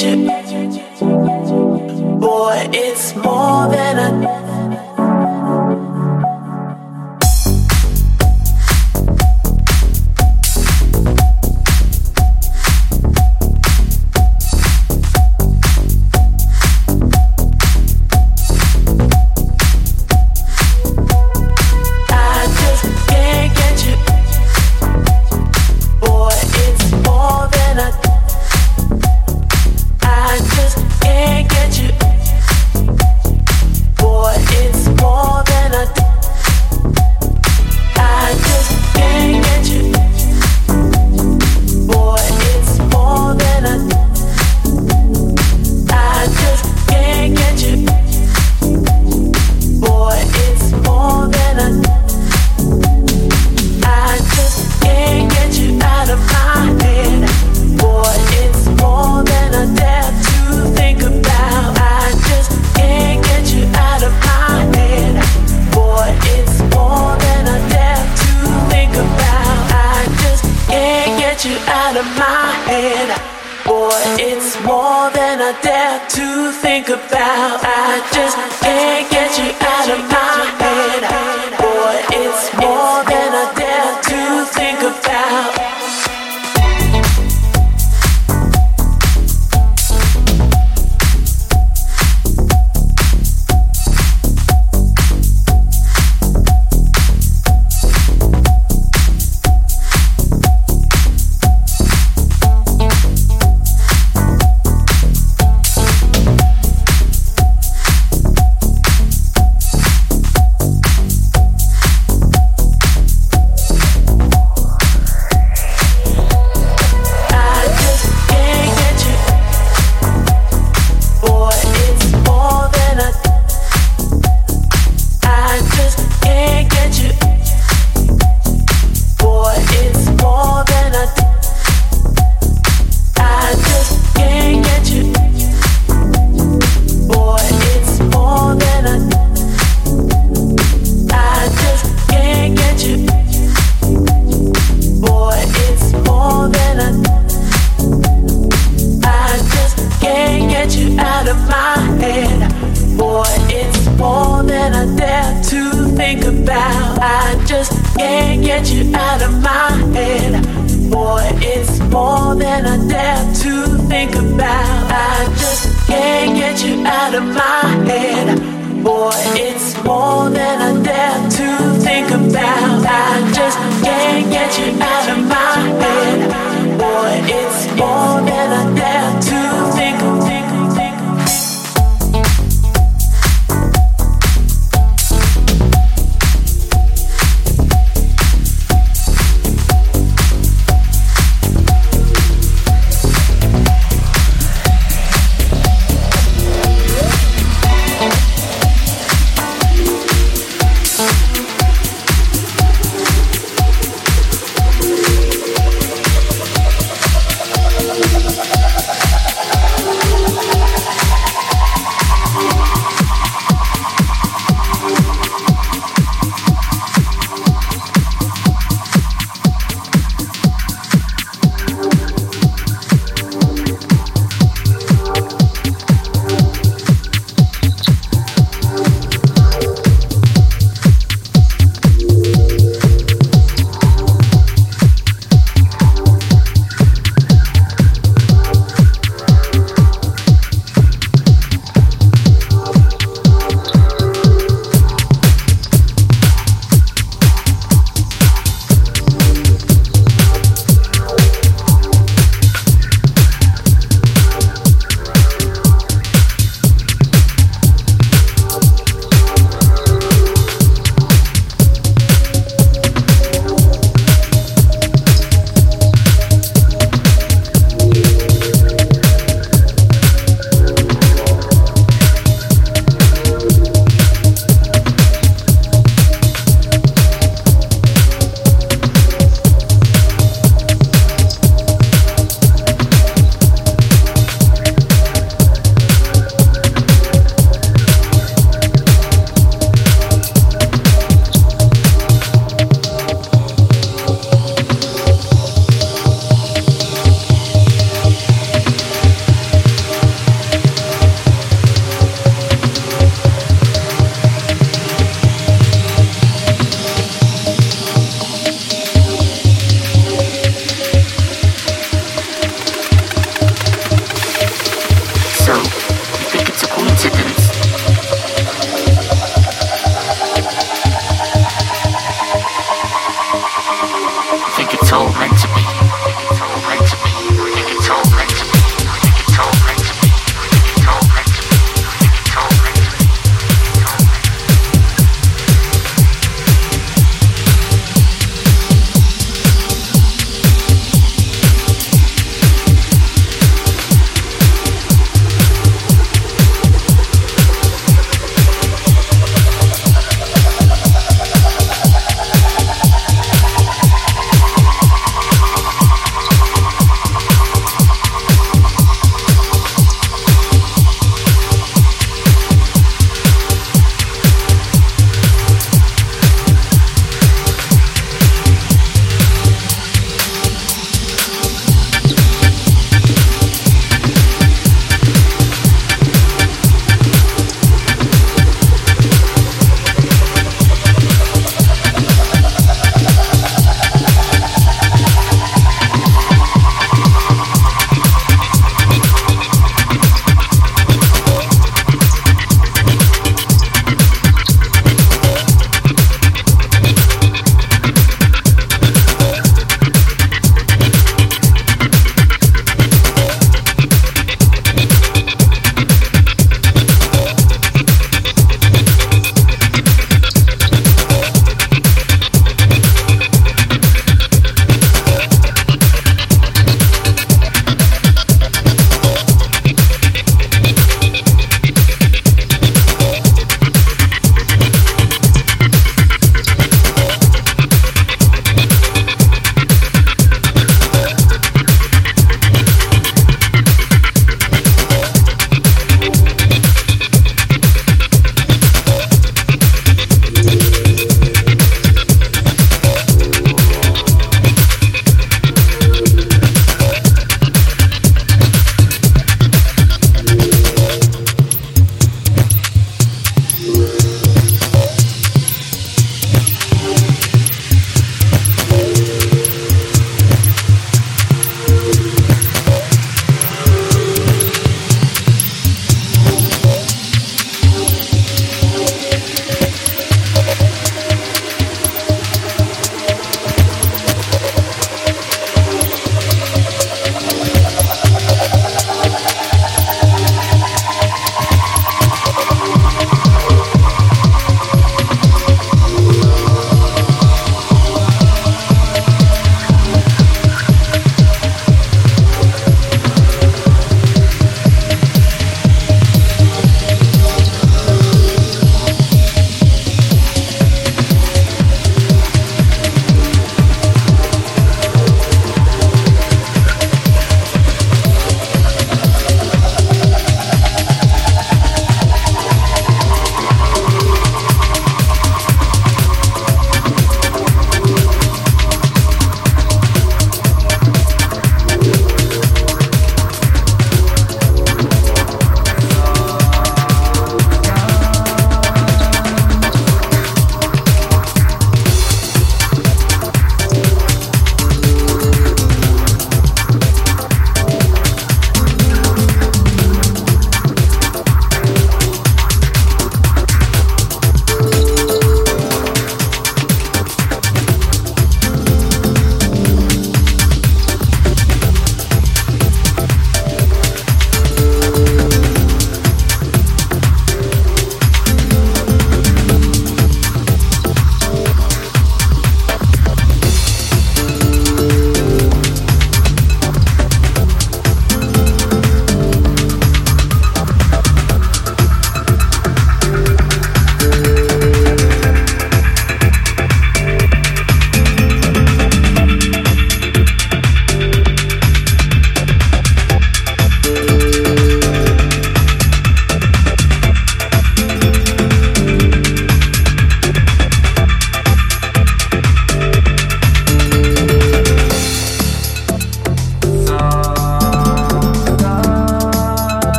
can't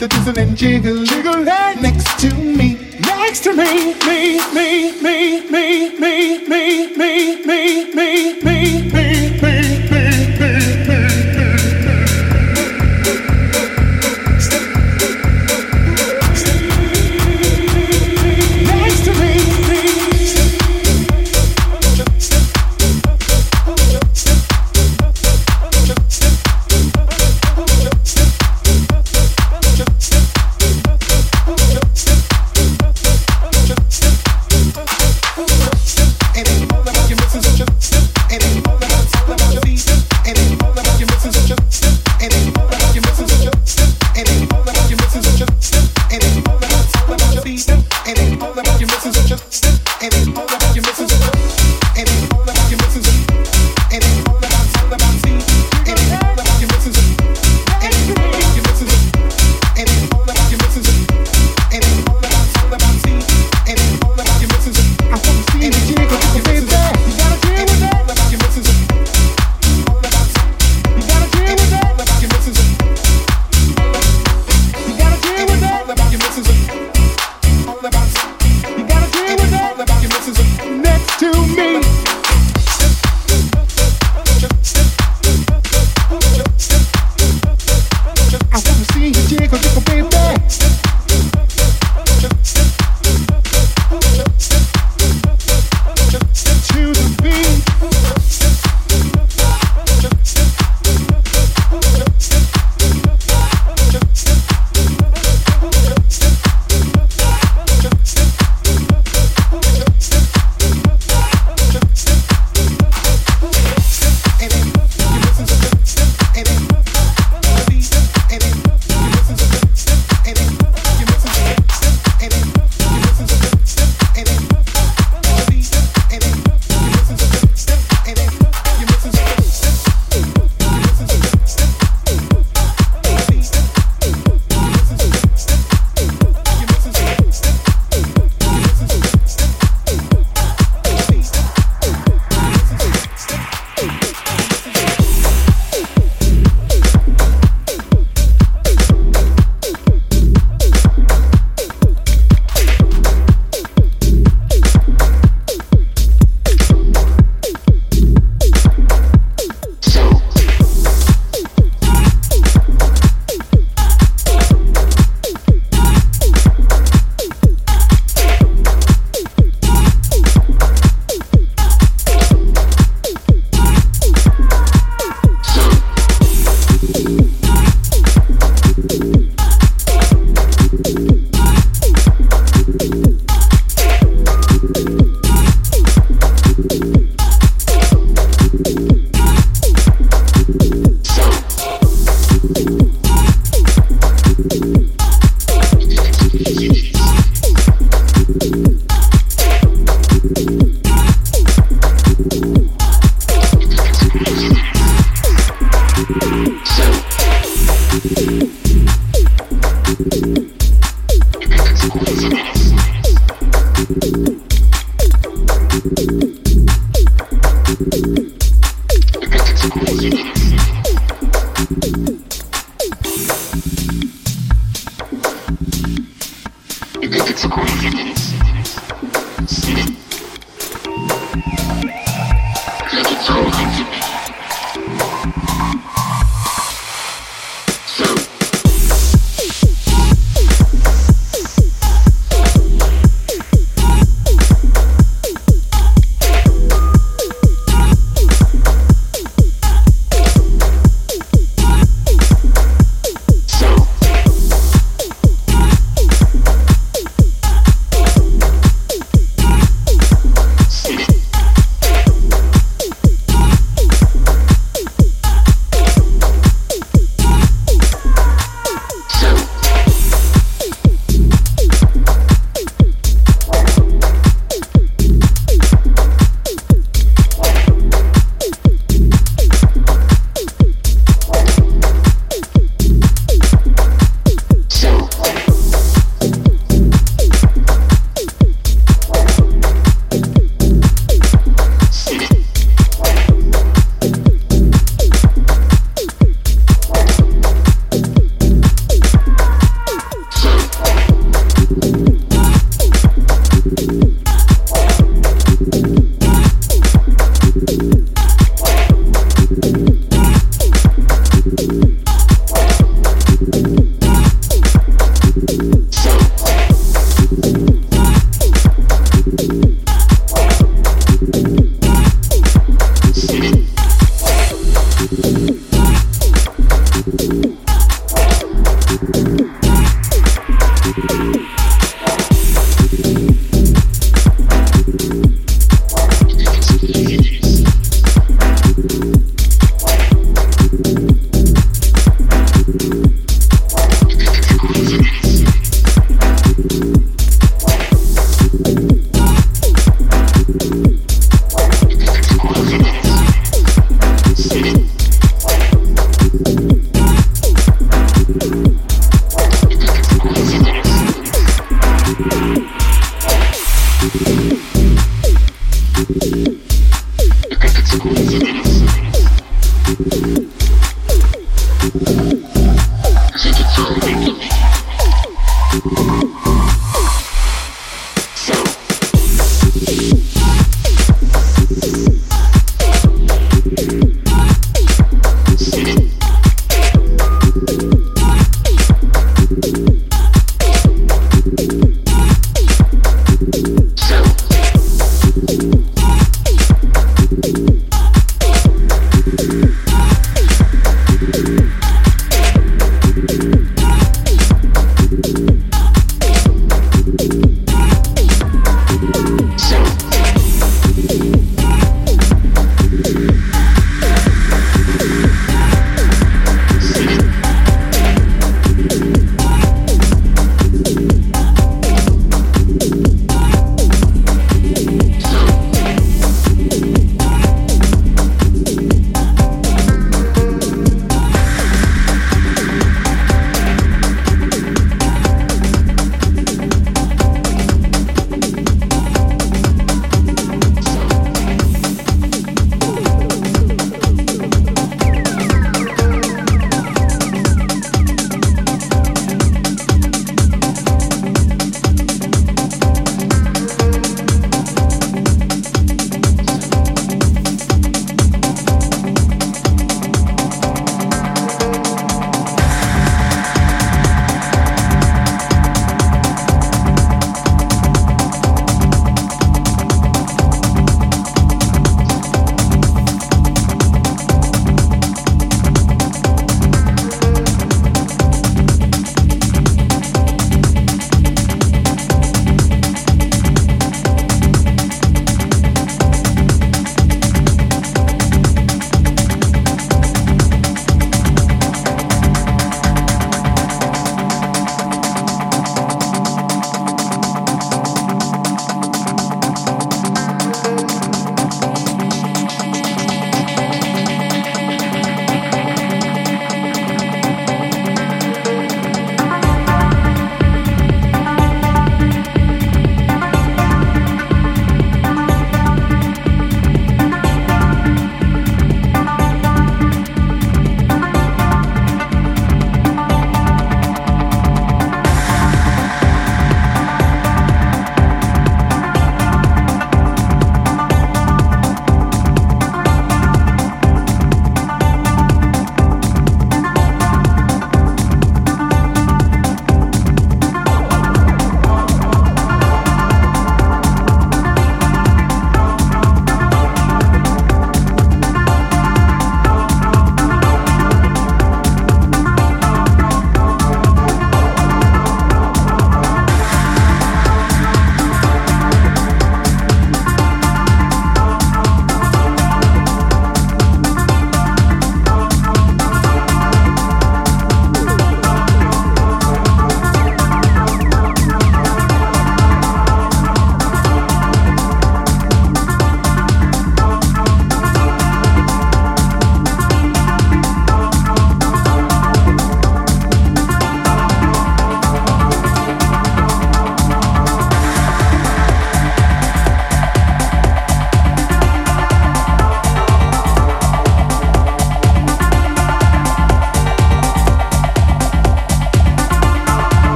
Dit is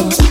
Oh.